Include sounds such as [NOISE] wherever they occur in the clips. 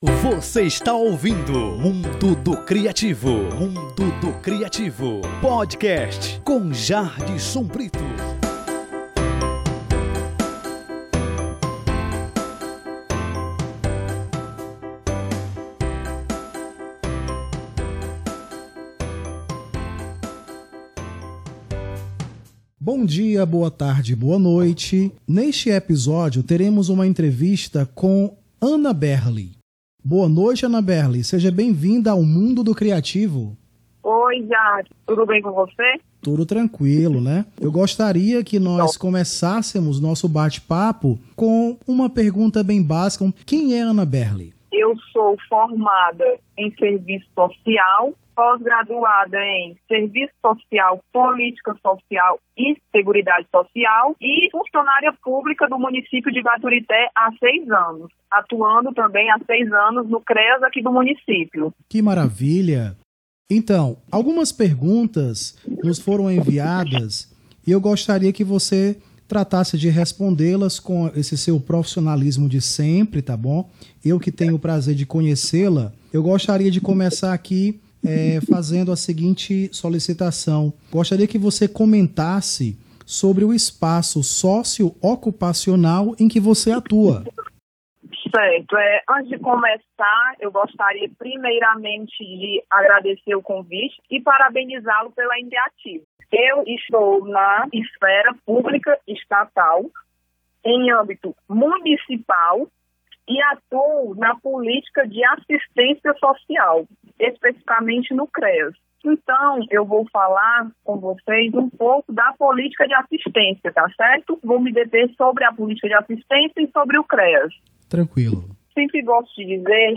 Você está ouvindo Mundo do Criativo, Mundo do Criativo, podcast com Jardson Brito. Bom dia, boa tarde, boa noite. Neste episódio teremos uma entrevista com Ana Berli. Boa noite, Ana Berli. Seja bem-vinda ao mundo do criativo. Oi, Jade. Tudo bem com você? Tudo tranquilo, né? Eu gostaria que nós começássemos nosso bate-papo com uma pergunta bem básica. Quem é Ana Berli? Eu sou formada em serviço social, pós-graduada em serviço social, política social e seguridade social e funcionária pública do município de Baturité há seis anos, atuando também há seis anos no CREAS aqui do município. Que maravilha! Então, algumas perguntas nos foram enviadas e eu gostaria que você tratasse de respondê-las com esse seu profissionalismo de sempre, tá bom? Eu que tenho o prazer de conhecê-la, eu gostaria de começar aqui é, fazendo a seguinte solicitação. Gostaria que você comentasse sobre o espaço socioocupacional em que você atua. Certo. É, antes de começar, eu gostaria primeiramente de agradecer o convite e parabenizá-lo pela iniciativa. Eu estou na esfera pública estatal, em âmbito municipal, e atuo na política de assistência social, especificamente no CREAS. Então, eu vou falar com vocês um pouco da política de assistência, tá certo? Vou me deter sobre a política de assistência e sobre o CREAS. Tranquilo. Sempre gosto de dizer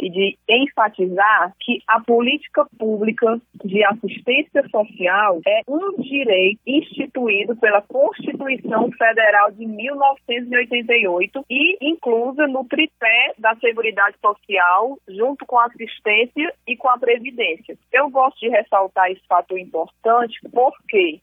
e de enfatizar que a política pública de assistência social é um direito instituído pela Constituição Federal de 1988 e inclusa no tripé da Seguridade Social, junto com a assistência e com a previdência. Eu gosto de ressaltar esse fator importante porque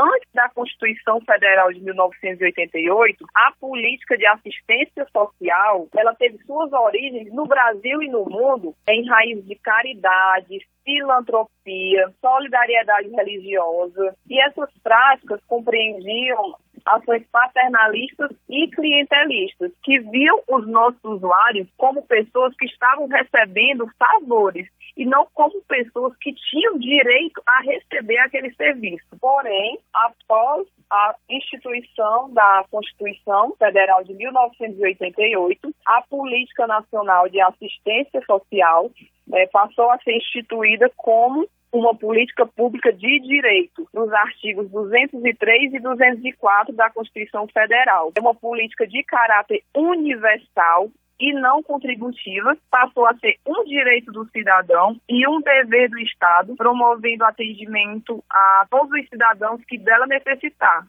antes da Constituição Federal de 1988, a política de assistência social, ela teve suas origens no Brasil e no mundo em raízes de caridade, filantropia, solidariedade religiosa, e essas práticas compreendiam ações paternalistas e clientelistas, que viam os nossos usuários como pessoas que estavam recebendo favores e não como pessoas que tinham direito a receber aquele serviço. Porém, após a instituição da Constituição Federal de 1988, a Política Nacional de Assistência Social é, passou a ser instituída como uma política pública de direito, nos artigos 203 e 204 da Constituição Federal. É uma política de caráter universal e não contributiva passou a ser um direito do cidadão e um dever do Estado, promovendo atendimento a todos os cidadãos que dela necessitar,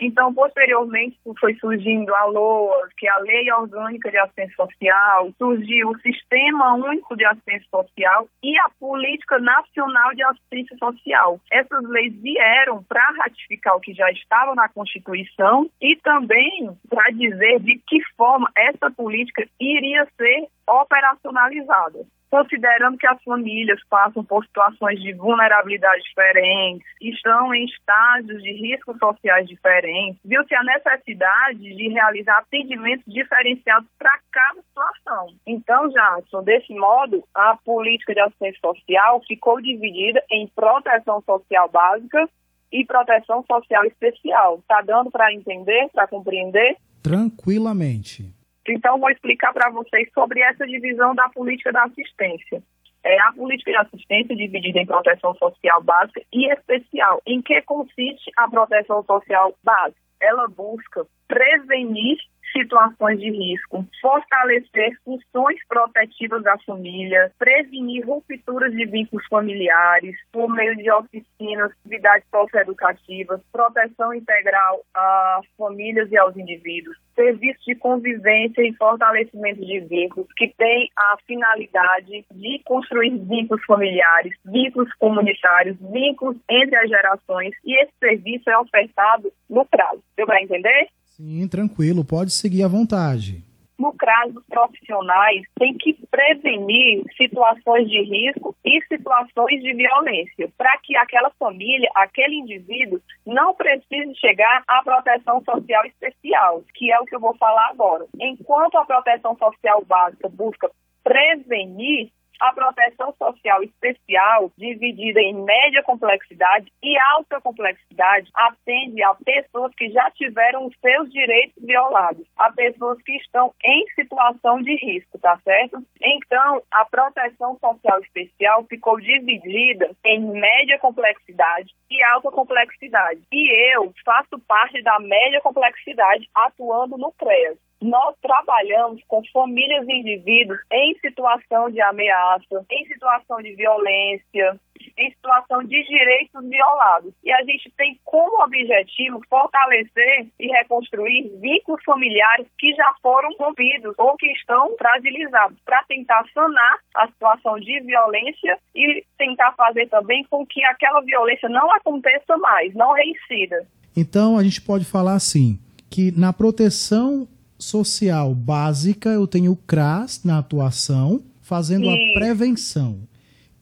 então, posteriormente, foi surgindo a LOA, que é a Lei Orgânica de Assistência Social, surgiu o Sistema Único de Assistência Social e a Política Nacional de Assistência Social. Essas leis vieram para ratificar o que já estava na Constituição e também para dizer de que forma essa política iria ser operacionalizada considerando que as famílias passam por situações de vulnerabilidade diferentes, estão em estágios de riscos sociais diferentes, viu-se a necessidade de realizar atendimentos diferenciados para cada situação. Então, Jackson, desse modo, a política de assistência social ficou dividida em proteção social básica e proteção social especial. Está dando para entender, para compreender? Tranquilamente. Então, vou explicar para vocês sobre essa divisão da política da assistência. É a política de assistência dividida em proteção social básica e especial. Em que consiste a proteção social básica? Ela busca prevenir situações de risco, fortalecer funções protetivas da família, prevenir rupturas de vínculos familiares por meio de oficinas, atividades socioeducativas, proteção integral às famílias e aos indivíduos, serviços de convivência e fortalecimento de vínculos que tem a finalidade de construir vínculos familiares, vínculos comunitários, vínculos entre as gerações e esse serviço é ofertado no prazo. Deu para entender? Sim, tranquilo, pode seguir à vontade. No caso dos profissionais, tem que prevenir situações de risco e situações de violência, para que aquela família, aquele indivíduo, não precise chegar à proteção social especial, que é o que eu vou falar agora. Enquanto a proteção social básica busca prevenir, a proteção social especial, dividida em média complexidade e alta complexidade, atende a pessoas que já tiveram seus direitos violados, a pessoas que estão em situação de risco, tá certo? Então, a proteção social especial ficou dividida em média complexidade e alta complexidade. E eu faço parte da média complexidade atuando no CREAS nós trabalhamos com famílias e indivíduos em situação de ameaça, em situação de violência, em situação de direitos violados. E a gente tem como objetivo fortalecer e reconstruir vínculos familiares que já foram rompidos ou que estão fragilizados, para tentar sanar a situação de violência e tentar fazer também com que aquela violência não aconteça mais, não reincida. Então, a gente pode falar assim, que na proteção social básica, eu tenho o CRAS na atuação, fazendo a prevenção.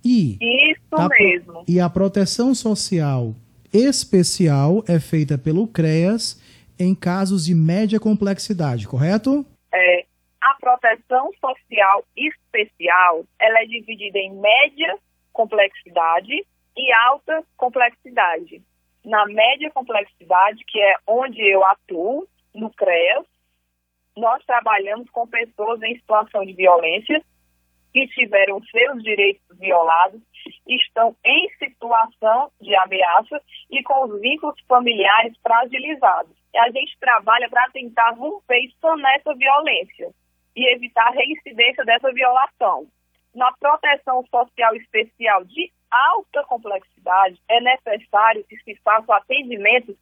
E Isso a, mesmo. E a proteção social especial é feita pelo CREAS em casos de média complexidade, correto? É, a proteção social especial, ela é dividida em média complexidade e alta complexidade. Na média complexidade, que é onde eu atuo, no CREAS, nós trabalhamos com pessoas em situação de violência que tiveram seus direitos violados, estão em situação de ameaça e com os vínculos familiares fragilizados. E a gente trabalha para tentar romper e sanar essa violência e evitar a reincidência dessa violação. Na proteção social especial de alta complexidade, é necessário que se faça atendimento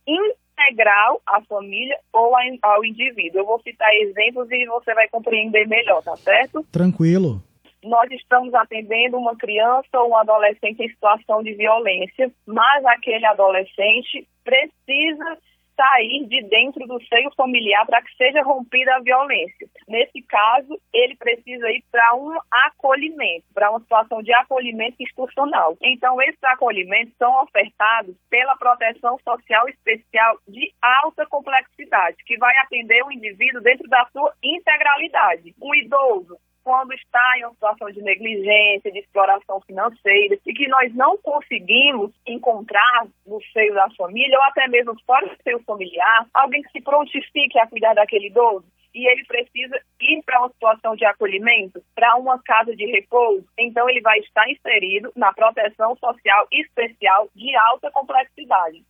integral à família ou ao indivíduo. Eu vou citar exemplos e você vai compreender melhor, tá certo? Tranquilo. Nós estamos atendendo uma criança ou um adolescente em situação de violência, mas aquele adolescente precisa sair de dentro do seio familiar para que seja rompida a violência. Nesse caso, ele precisa ir para um acolhimento, para uma situação de acolhimento institucional. Então, esses acolhimentos são ofertados pela proteção social especial de alta complexidade, que vai atender o indivíduo dentro da sua integralidade. Um idoso quando está em uma situação de negligência, de exploração financeira, e que nós não conseguimos encontrar no seio da família, ou até mesmo fora do seio familiar, alguém que se prontifique a cuidar daquele idoso, e ele precisa ir para uma situação de acolhimento, para uma casa de repouso, então ele vai estar inserido na proteção social especial de alta complexidade.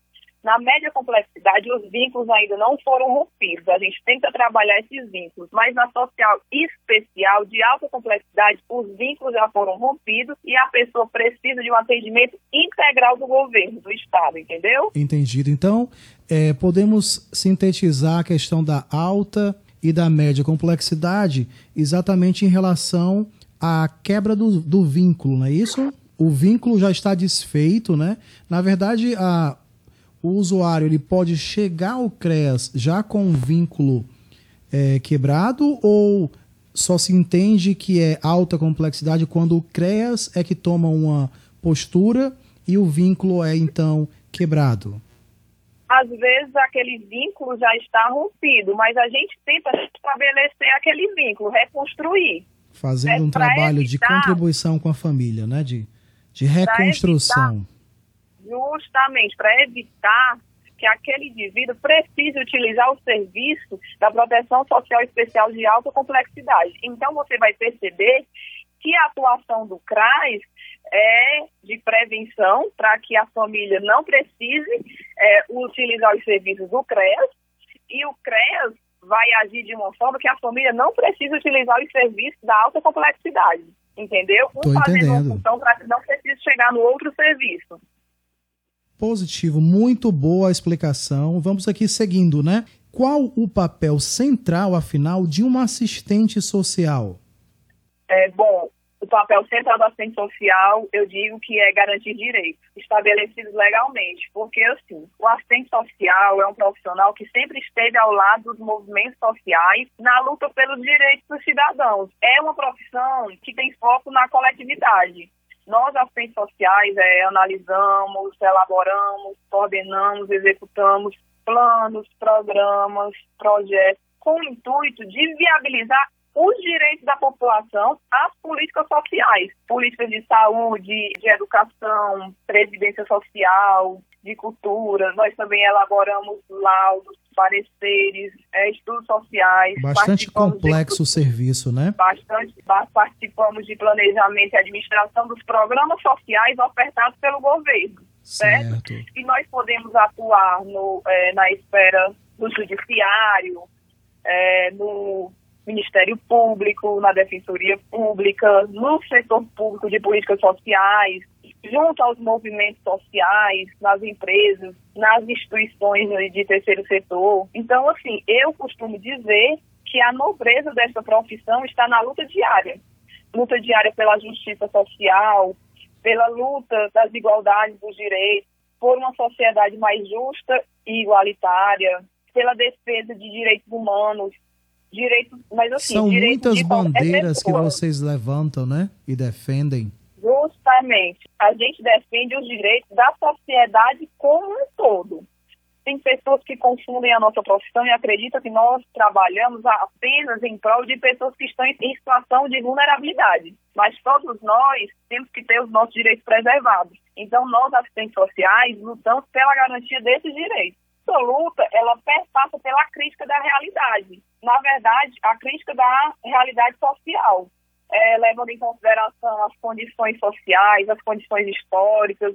Na média complexidade, os vínculos ainda não foram rompidos. A gente tenta trabalhar esses vínculos, mas na social especial, de alta complexidade, os vínculos já foram rompidos e a pessoa precisa de um atendimento integral do governo, do Estado, entendeu? Entendido. Então, é, podemos sintetizar a questão da alta e da média complexidade exatamente em relação à quebra do, do vínculo, não é isso? O vínculo já está desfeito, né? Na verdade, a, o usuário ele pode chegar ao CREAS já com um vínculo é, quebrado ou só se entende que é alta complexidade quando o CREAS é que toma uma postura e o vínculo é então quebrado? Às vezes aquele vínculo já está rompido, mas a gente tenta estabelecer aquele vínculo, reconstruir. Fazendo é, um trabalho evitar, de contribuição com a família, né? De, de reconstrução justamente para evitar que aquele indivíduo precise utilizar o serviço da proteção social especial de alta complexidade. Então, você vai perceber que a atuação do CRAS é de prevenção para que a família não precise é, utilizar os serviços do CREAS e o CREAS vai agir de uma forma que a família não precisa utilizar os serviços da alta complexidade, entendeu? Um fazendo uma função para que não precise chegar no outro serviço. Positivo, muito boa a explicação. Vamos aqui seguindo, né? Qual o papel central, afinal, de um assistente social? É, bom, o papel central do assistente social, eu digo que é garantir direitos estabelecidos legalmente, porque assim, o assistente social é um profissional que sempre esteve ao lado dos movimentos sociais na luta pelos direitos dos cidadãos. É uma profissão que tem foco na coletividade. Nós, assistentes sociais, é, analisamos, elaboramos, coordenamos, executamos planos, programas, projetos, com o intuito de viabilizar os direitos da população às políticas sociais, políticas de saúde, de educação, previdência social, de cultura. Nós também elaboramos laudos, pareceres, é, estudos sociais. Bastante complexo o serviço, né? Bastante. Participamos de planejamento e administração dos programas sociais ofertados pelo governo. Certo? certo? E nós podemos atuar no, é, na esfera do judiciário, é, no Ministério Público, na Defensoria Pública, no setor público de políticas sociais, junto aos movimentos sociais, nas empresas, nas instituições de terceiro setor. Então, assim, eu costumo dizer que a nobreza dessa profissão está na luta diária. Luta diária pela justiça social, pela luta das igualdades dos direitos, por uma sociedade mais justa e igualitária, pela defesa de direitos humanos, direitos, mas assim, São muitas bandeiras que vocês levantam, né? E defendem. Justamente. A gente defende os direitos da sociedade como um todo. Tem pessoas que confundem a nossa profissão e acreditam que nós trabalhamos apenas em prol de pessoas que estão em situação de vulnerabilidade. Mas todos nós temos que ter os nossos direitos preservados. Então, nós, assistentes sociais, lutamos pela garantia desses direitos essa luta, ela perpassa pela crítica da realidade. Na verdade, a crítica da realidade social, é, levando em consideração as condições sociais, as condições históricas,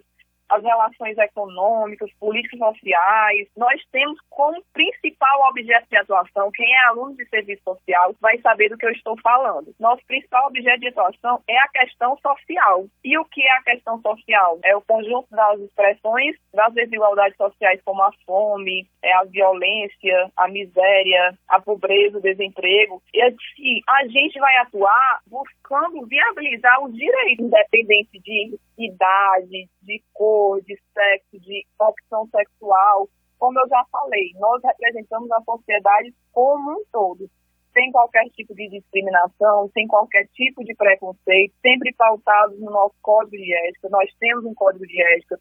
as relações econômicas, políticas sociais. Nós temos como principal objeto de atuação, quem é aluno de serviço social vai saber do que eu estou falando. Nosso principal objeto de atuação é a questão social. E o que é a questão social? É o conjunto das expressões das desigualdades sociais, como a fome, é a violência, a miséria, a pobreza, o desemprego. E assim, a gente vai atuar buscando viabilizar os direitos, independente de idade, de cor, de sexo, de opção sexual. Como eu já falei, nós representamos a sociedade como um todo, sem qualquer tipo de discriminação, sem qualquer tipo de preconceito, sempre pautados no nosso código de ética. Nós temos um código de ética,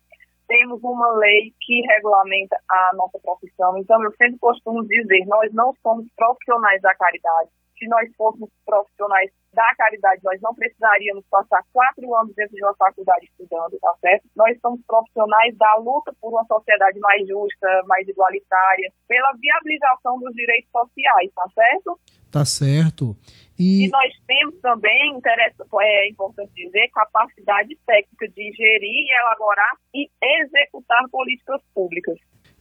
temos uma lei que regulamenta a nossa profissão. Então, eu sempre costumo dizer, nós não somos profissionais da caridade. Se nós fôssemos profissionais da caridade, nós não precisaríamos passar quatro anos dentro de uma faculdade estudando, tá certo? Nós somos profissionais da luta por uma sociedade mais justa, mais igualitária, pela viabilização dos direitos sociais, tá certo? Tá certo. E, e nós temos também, interessa, é importante dizer, capacidade técnica de gerir, elaborar e executar políticas públicas.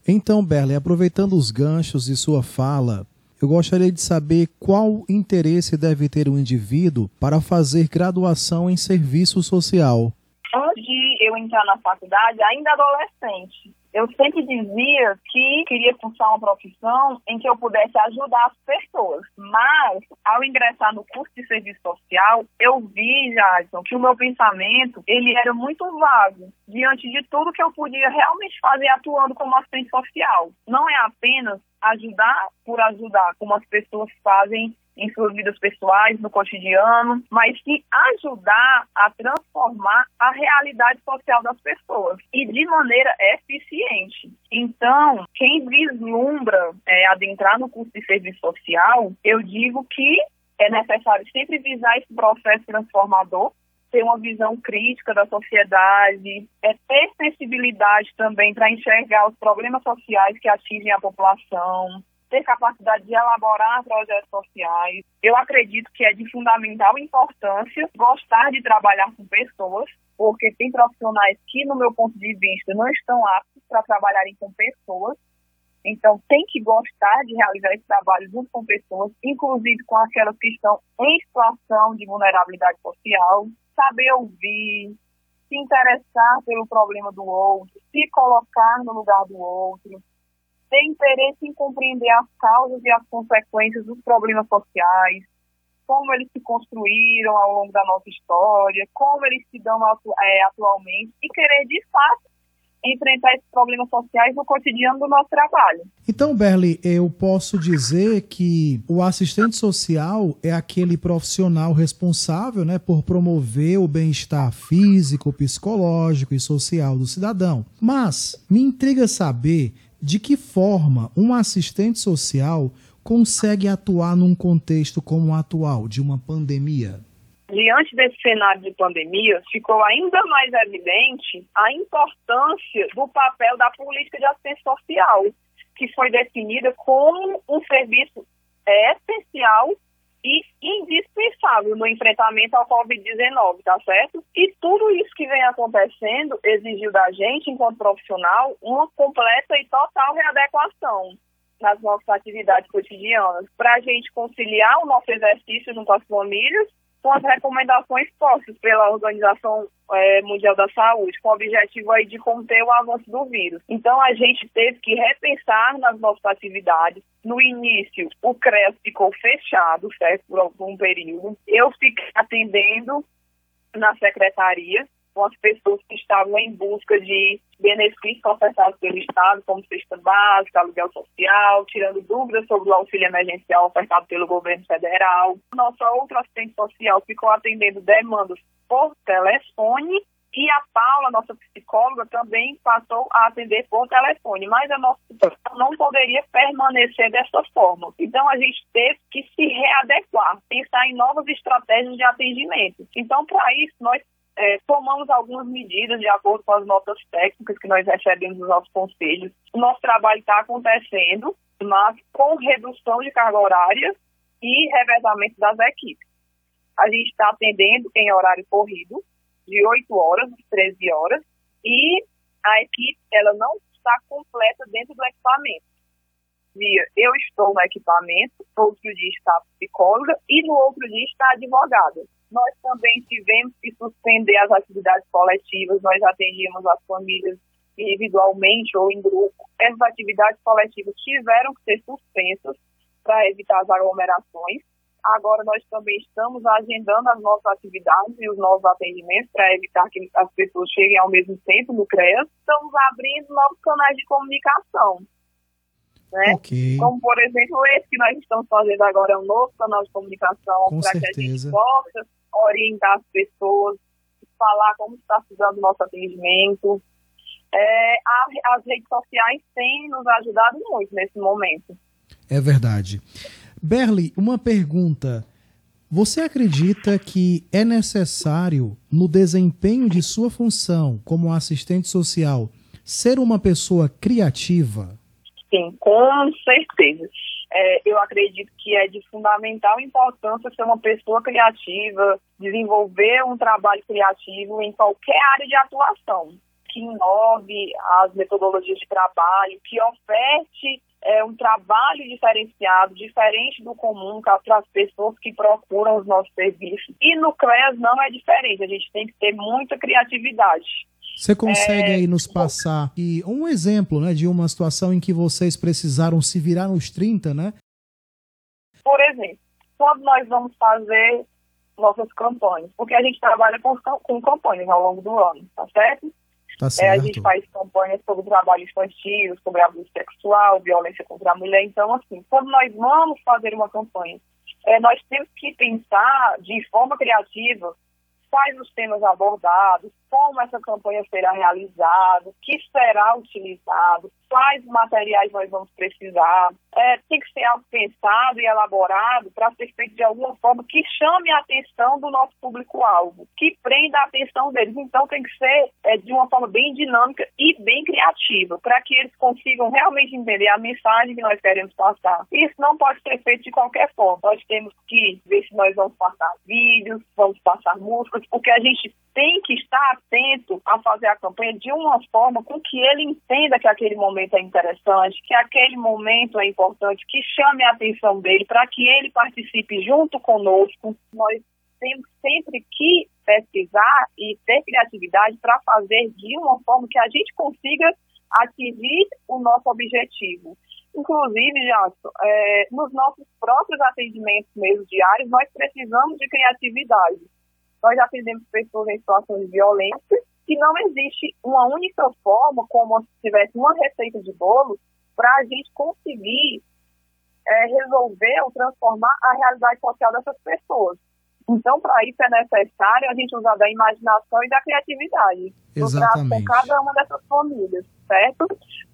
Então, Berle, aproveitando os ganchos de sua fala, eu gostaria de saber qual interesse deve ter um indivíduo para fazer graduação em serviço social. Antes de eu entrar na faculdade, ainda adolescente, eu sempre dizia que queria cursar uma profissão em que eu pudesse ajudar as pessoas. Mas, ao ingressar no curso de serviço social, eu vi, Jadson, que o meu pensamento, ele era muito vago diante de tudo que eu podia realmente fazer atuando como assistente social. Não é apenas ajudar por ajudar, como as pessoas fazem em suas vidas pessoais, no cotidiano, mas sim ajudar a transformar a realidade social das pessoas e de maneira eficiente. Então, quem vislumbra é, adentrar no curso de serviço social, eu digo que é necessário sempre visar esse processo transformador ter uma visão crítica da sociedade, é ter sensibilidade também para enxergar os problemas sociais que atingem a população, ter capacidade de elaborar projetos sociais. Eu acredito que é de fundamental importância gostar de trabalhar com pessoas, porque tem profissionais que, no meu ponto de vista, não estão aptos para trabalharem com pessoas. Então, tem que gostar de realizar esse trabalho junto com pessoas, inclusive com aquelas que estão em situação de vulnerabilidade social, saber ouvir, se interessar pelo problema do outro, se colocar no lugar do outro, ter interesse em compreender as causas e as consequências dos problemas sociais, como eles se construíram ao longo da nossa história, como eles se dão atu é, atualmente e querer, de fato, enfrentar esses problemas sociais no cotidiano do nosso trabalho. Então, Berli, eu posso dizer que o assistente social é aquele profissional responsável né, por promover o bem-estar físico, psicológico e social do cidadão. Mas me intriga saber de que forma um assistente social consegue atuar num contexto como o atual, de uma pandemia diante desse cenário de pandemia, ficou ainda mais evidente a importância do papel da política de assistência social, que foi definida como um serviço essencial e indispensável no enfrentamento ao Covid-19, tá certo? E tudo isso que vem acontecendo exigiu da gente, enquanto profissional, uma completa e total readequação nas nossas atividades cotidianas, para a gente conciliar o nosso exercício junto às famílias com as recomendações postas pela Organização é, Mundial da Saúde, com o objetivo aí de conter o avanço do vírus. Então, a gente teve que repensar nas nossas atividades. No início, o CREAS ficou fechado, certo, por algum período. Eu fiquei atendendo na secretaria, com as pessoas que estavam em busca de benefícios ofertados pelo Estado, como cesta básica, aluguel social, tirando dúvidas sobre o auxílio emergencial ofertado pelo governo federal. Nossa outra assistente social ficou atendendo demandas por telefone e a Paula, nossa psicóloga, também passou a atender por telefone, mas a nossa não poderia permanecer dessa forma. Então a gente teve que se readequar, pensar em novas estratégias de atendimento. Então, para isso, nós é, tomamos algumas medidas de acordo com as notas técnicas que nós recebemos dos nossos conselhos. O nosso trabalho está acontecendo, mas com redução de carga horária e revezamento das equipes. A gente está atendendo em horário corrido, de 8 horas, 13 horas, e a equipe ela não está completa dentro do equipamento. Dia, eu estou no equipamento, outro dia está a psicóloga e no outro dia está a advogada nós também tivemos que suspender as atividades coletivas, nós atendíamos as famílias individualmente ou em grupo. Essas atividades coletivas tiveram que ser suspensas para evitar as aglomerações. Agora nós também estamos agendando as nossas atividades e os nossos atendimentos para evitar que as pessoas cheguem ao mesmo tempo no CREAS. Estamos abrindo novos canais de comunicação. Né? Okay. Como, por exemplo, esse que nós estamos fazendo agora é um novo canal de comunicação para que a gente possa orientar as pessoas, falar como está se dando o nosso atendimento. É, a, as redes sociais têm nos ajudado muito nesse momento. É verdade. Berli, uma pergunta. Você acredita que é necessário, no desempenho de sua função como assistente social, ser uma pessoa criativa? Sim, com certeza é, eu acredito que é de fundamental importância ser uma pessoa criativa, desenvolver um trabalho criativo em qualquer área de atuação, que inove as metodologias de trabalho, que oferte é, um trabalho diferenciado, diferente do comum para as pessoas que procuram os nossos serviços. E no CREAS não é diferente, a gente tem que ter muita criatividade. Você consegue é... aí nos passar e um exemplo né, de uma situação em que vocês precisaram se virar nos 30, né? Por exemplo, quando nós vamos fazer nossas campanhas, porque a gente trabalha com, com campanhas ao longo do ano, tá certo? Tá certo. É, a gente faz campanhas sobre trabalho infantil, sobre abuso sexual, violência contra a mulher. Então, assim, quando nós vamos fazer uma campanha, é, nós temos que pensar de forma criativa quais os temas abordados, como essa campanha será realizada, o que será utilizado, quais materiais nós vamos precisar. É, tem que ser algo pensado e elaborado para ser feito de alguma forma que chame a atenção do nosso público-alvo, que prenda a atenção deles. Então tem que ser é, de uma forma bem dinâmica e bem criativa, para que eles consigam realmente entender a mensagem que nós queremos passar. Isso não pode ser feito de qualquer forma. Nós temos que ver se nós vamos passar vídeos, vamos passar músicas, porque a gente tem que estar atento a fazer a campanha de uma forma com que ele entenda que aquele momento é interessante, que aquele momento é importante, que chame a atenção dele para que ele participe junto conosco. Nós temos sempre que pesquisar e ter criatividade para fazer de uma forma que a gente consiga atingir o nosso objetivo. Inclusive, Jackson, é, nos nossos próprios atendimentos mesmo diários, nós precisamos de criatividade. Nós já atendemos pessoas em situações de violência e não existe uma única forma, como se tivesse uma receita de bolo, para a gente conseguir é, resolver ou transformar a realidade social dessas pessoas. Então, para isso é necessário a gente usar da imaginação e da criatividade. Exatamente. Com cada uma dessas famílias, certo?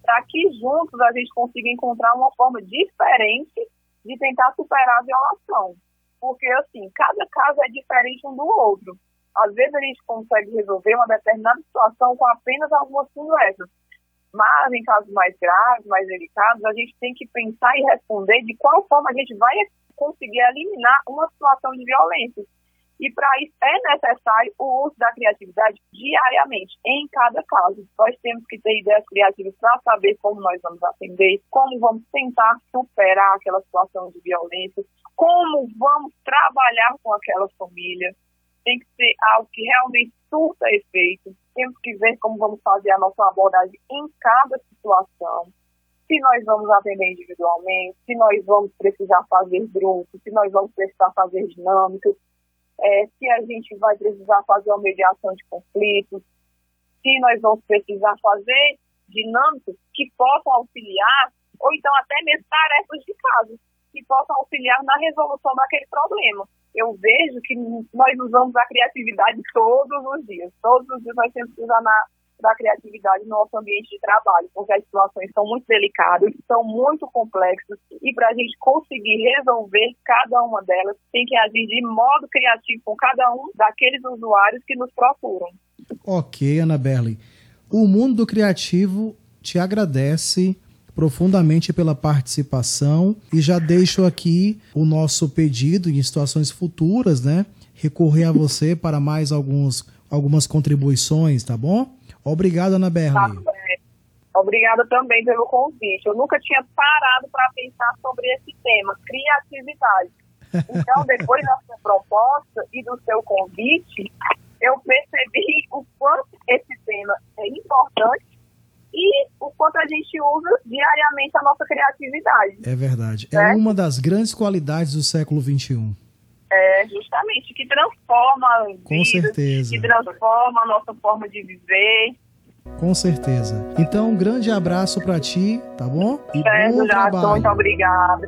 Para que juntos a gente consiga encontrar uma forma diferente de tentar superar a violação. Porque, assim, cada caso é diferente um do outro. Às vezes a gente consegue resolver uma determinada situação com apenas algumas conversas. Mas em casos mais graves, mais delicados, a gente tem que pensar e responder de qual forma a gente vai conseguir eliminar uma situação de violência. E para isso é necessário o uso da criatividade diariamente, em cada caso. Nós temos que ter ideias criativas para saber como nós vamos atender, como vamos tentar superar aquela situação de violência, como vamos trabalhar com aquela família. Tem que ser algo que realmente surta efeito. Temos que ver como vamos fazer a nossa abordagem em cada situação se nós vamos atender individualmente, se nós vamos precisar fazer grupos, se nós vamos precisar fazer dinâmicas, é, se a gente vai precisar fazer uma mediação de conflitos, se nós vamos precisar fazer dinâmicas que possam auxiliar, ou então até mesmo tarefas de casa, que possam auxiliar na resolução daquele problema. Eu vejo que nós usamos a criatividade todos os dias. Todos os dias nós temos que usar na, da criatividade no nosso ambiente de trabalho, porque as situações são muito delicadas, são muito complexas, e para a gente conseguir resolver cada uma delas, tem que agir de modo criativo com cada um daqueles usuários que nos procuram. Ok, Ana Berli. O mundo do criativo te agradece profundamente pela participação e já deixo aqui o nosso pedido em situações futuras, né? Recorrer a você para mais alguns, algumas contribuições, tá bom? Obrigado, Ana Berli. Tá Obrigada também pelo convite. Eu nunca tinha parado para pensar sobre esse tema, criatividade. Então, [LAUGHS] depois da sua proposta e do seu convite, eu percebi o quanto esse tema é importante e o quanto a gente usa diariamente a nossa criatividade. É verdade. É uma das grandes qualidades do século XXI. É, justamente, que transforma Com certeza. que transforma a nossa forma de viver. Com certeza. Então, um grande abraço para ti, tá bom? E é, bom trabalho. Muito obrigada.